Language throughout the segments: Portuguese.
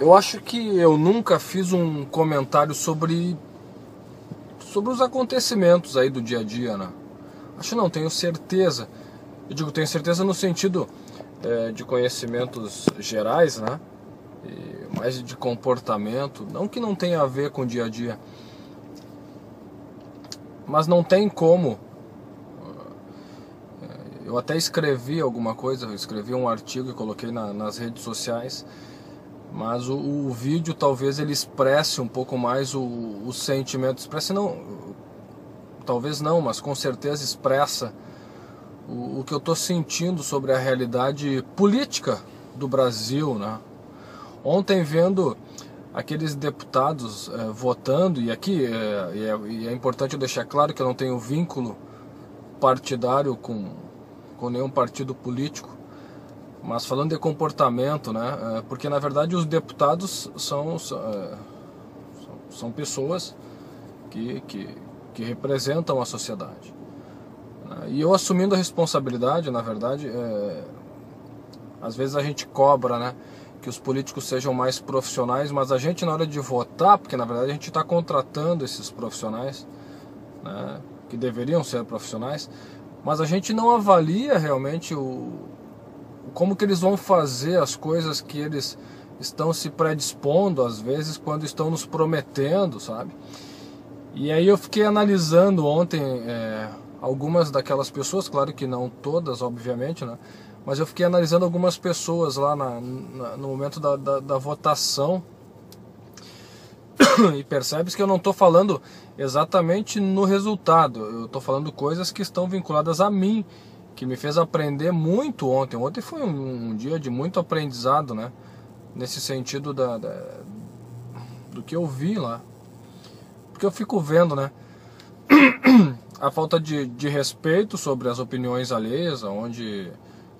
Eu acho que eu nunca fiz um comentário sobre sobre os acontecimentos aí do dia a dia, né? Acho não, tenho certeza. Eu digo tenho certeza no sentido é, de conhecimentos gerais, né? E mais de comportamento, não que não tenha a ver com o dia a dia, mas não tem como. Eu até escrevi alguma coisa, escrevi um artigo e coloquei na, nas redes sociais mas o, o, vídeo talvez ele expresse um pouco mais o, o sentimento, expresse não, talvez não, mas com certeza expressa o, o que eu estou sentindo sobre a realidade política do Brasil, né? Ontem vendo aqueles deputados é, votando e aqui é, e é, é importante eu deixar claro que eu não tenho vínculo partidário com com nenhum partido político mas falando de comportamento, né? É, porque na verdade os deputados são, é, são pessoas que, que, que representam a sociedade. Né? E eu assumindo a responsabilidade, na verdade, é, às vezes a gente cobra, né? Que os políticos sejam mais profissionais, mas a gente na hora de votar, porque na verdade a gente está contratando esses profissionais, né? Que deveriam ser profissionais, mas a gente não avalia realmente o, como que eles vão fazer as coisas que eles estão se predispondo às vezes quando estão nos prometendo, sabe? E aí eu fiquei analisando ontem é, algumas daquelas pessoas, claro que não todas, obviamente, né? Mas eu fiquei analisando algumas pessoas lá na, na, no momento da, da, da votação e percebes que eu não estou falando exatamente no resultado, eu estou falando coisas que estão vinculadas a mim que me fez aprender muito ontem. Ontem foi um, um dia de muito aprendizado, né? Nesse sentido da, da, do que eu vi lá. Porque eu fico vendo, né? A falta de, de respeito sobre as opiniões alheias, onde,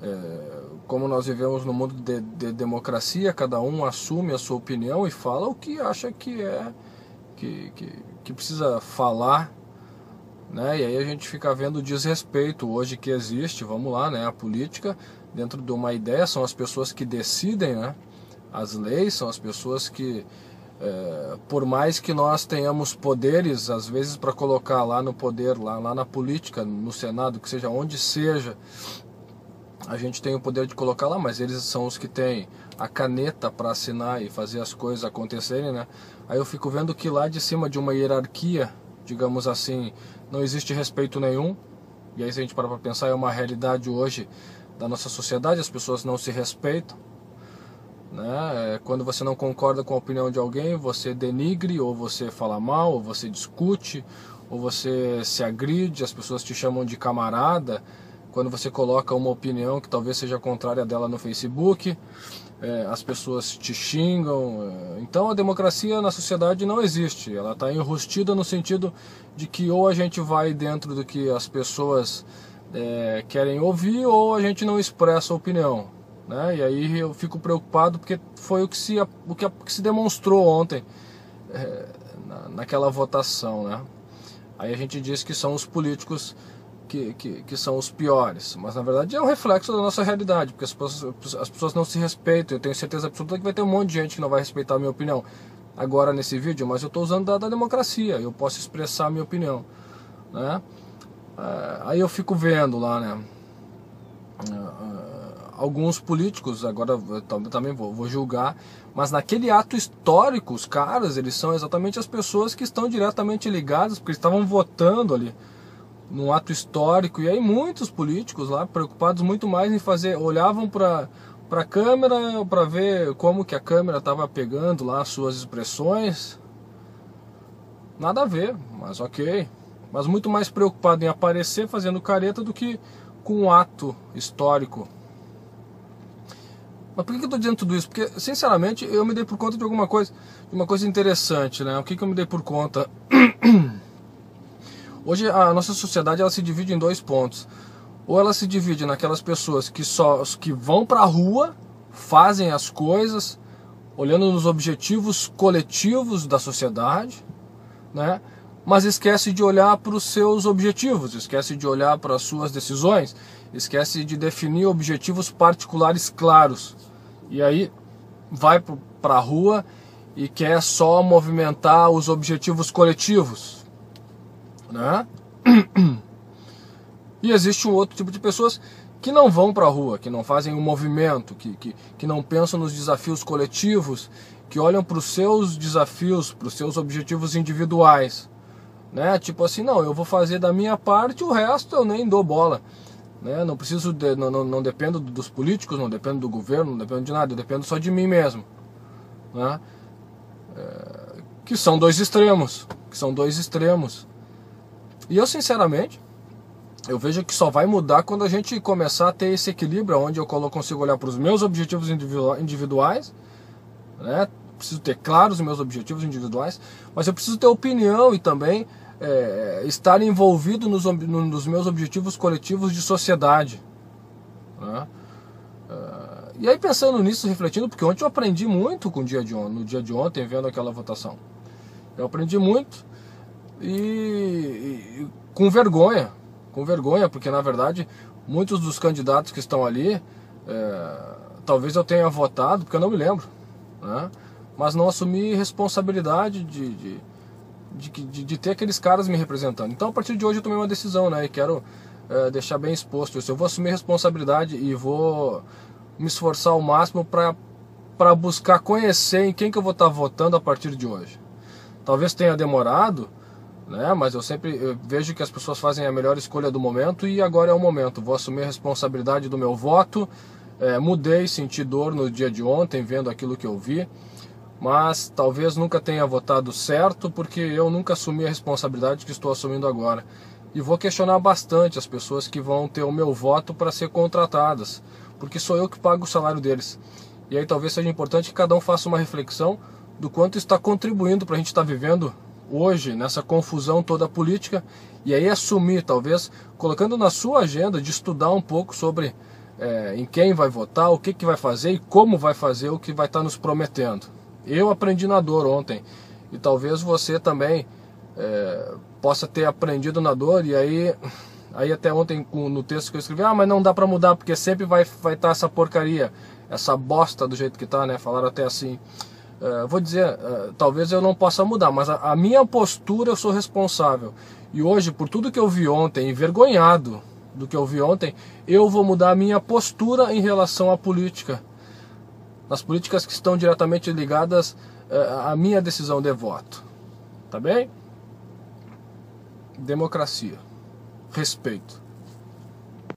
é, como nós vivemos no mundo de, de democracia, cada um assume a sua opinião e fala o que acha que é, que, que, que precisa falar né? E aí a gente fica vendo o desrespeito hoje que existe, vamos lá, né? A política dentro de uma ideia são as pessoas que decidem, né? As leis são as pessoas que, é, por mais que nós tenhamos poderes, às vezes para colocar lá no poder, lá, lá na política, no Senado, que seja onde seja, a gente tem o poder de colocar lá, mas eles são os que têm a caneta para assinar e fazer as coisas acontecerem, né? Aí eu fico vendo que lá de cima de uma hierarquia, digamos assim, não existe respeito nenhum. E aí, se a gente parar para pensar, é uma realidade hoje da nossa sociedade: as pessoas não se respeitam. Né? É, quando você não concorda com a opinião de alguém, você denigre, ou você fala mal, ou você discute, ou você se agride, as pessoas te chamam de camarada. Quando você coloca uma opinião que talvez seja contrária dela no Facebook, é, as pessoas te xingam. É, então a democracia na sociedade não existe. Ela está enrustida no sentido de que ou a gente vai dentro do que as pessoas é, querem ouvir ou a gente não expressa a opinião. Né? E aí eu fico preocupado porque foi o que se, o que, que se demonstrou ontem é, na, naquela votação. Né? Aí a gente diz que são os políticos que, que, que, são os piores, mas na verdade é um reflexo da nossa realidade, porque as pessoas, as pessoas não se respeitam. Eu tenho certeza absoluta que vai ter um monte de gente que não vai respeitar a minha opinião agora nesse vídeo, mas eu estou usando da, da, democracia, eu posso expressar a minha opinião. Né? É, aí eu fico vendo lá, né? É, é, alguns políticos, agora também vou, vou julgar, mas naquele ato histórico, os caras, eles são exatamente as pessoas que estão diretamente ligadas, porque estavam votando ali num ato histórico. E aí muitos políticos lá preocupados muito mais em fazer, olhavam para para a câmera para ver como que a câmera estava pegando lá as suas expressões. Nada a ver, mas ok. Mas muito mais preocupado em aparecer fazendo careta do que com um ato histórico. Mas por que eu estou dizendo tudo isso? Porque, sinceramente, eu me dei por conta de alguma coisa, de uma coisa interessante, né? O que, que eu me dei por conta? Hoje a nossa sociedade ela se divide em dois pontos. Ou ela se divide naquelas pessoas que só que vão para a rua, fazem as coisas, olhando nos objetivos coletivos da sociedade, né? Mas esquece de olhar para os seus objetivos, esquece de olhar para as suas decisões, esquece de definir objetivos particulares claros. E aí vai para a rua e quer só movimentar os objetivos coletivos, né? E existe um outro tipo de pessoas que não vão para a rua, que não fazem um movimento, que, que, que não pensam nos desafios coletivos, que olham para os seus desafios, para os seus objetivos individuais. Né? Tipo assim, não, eu vou fazer da minha parte, o resto eu nem dou bola. Né? Não preciso, de, não, não, não dependo dos políticos, não dependo do governo, não dependo de nada, eu dependo só de mim mesmo. Né? É, que são dois extremos, que são dois extremos. E eu sinceramente, eu vejo que só vai mudar quando a gente começar a ter esse equilíbrio, onde eu consigo olhar para os meus objetivos individuais, né? preciso ter claros os meus objetivos individuais, mas eu preciso ter opinião e também é, estar envolvido nos, nos, meus objetivos coletivos de sociedade. Né? Uh, e aí pensando nisso, refletindo, porque ontem eu aprendi muito com o dia de ontem, no dia de ontem, vendo aquela votação. Eu aprendi muito e, e com vergonha, com vergonha, porque na verdade muitos dos candidatos que estão ali, é, talvez eu tenha votado, porque eu não me lembro, né? mas não assumi responsabilidade de, de, de, de, de ter aqueles caras me representando. Então a partir de hoje eu tomei uma decisão, né? E quero é, deixar bem exposto isso. Eu vou assumir responsabilidade e vou me esforçar ao máximo para buscar conhecer em quem que eu vou estar votando a partir de hoje. Talvez tenha demorado, né? Mas eu sempre eu vejo que as pessoas fazem a melhor escolha do momento e agora é o momento. Vou assumir a responsabilidade do meu voto. É, mudei, senti dor no dia de ontem vendo aquilo que eu vi, mas talvez nunca tenha votado certo porque eu nunca assumi a responsabilidade que estou assumindo agora. E vou questionar bastante as pessoas que vão ter o meu voto para ser contratadas, porque sou eu que pago o salário deles. E aí talvez seja importante que cada um faça uma reflexão do quanto está contribuindo para a gente estar tá vivendo hoje nessa confusão toda política e aí assumir, talvez colocando na sua agenda de estudar um pouco sobre é, em quem vai votar, o que, que vai fazer e como vai fazer o que vai estar tá nos prometendo. Eu aprendi na dor ontem e talvez você também é, possa ter aprendido na dor e aí aí até ontem no texto que eu escrevi, ah, mas não dá para mudar porque sempre vai vai estar tá essa porcaria, essa bosta do jeito que tá, né? Falaram até assim. Uh, vou dizer, uh, talvez eu não possa mudar, mas a, a, minha postura eu sou responsável. E hoje, por tudo que eu vi ontem, envergonhado do que eu vi ontem, eu vou mudar a minha postura em relação à política. Nas políticas que estão diretamente ligadas uh, à minha decisão de voto. Tá bem? Democracia. Respeito.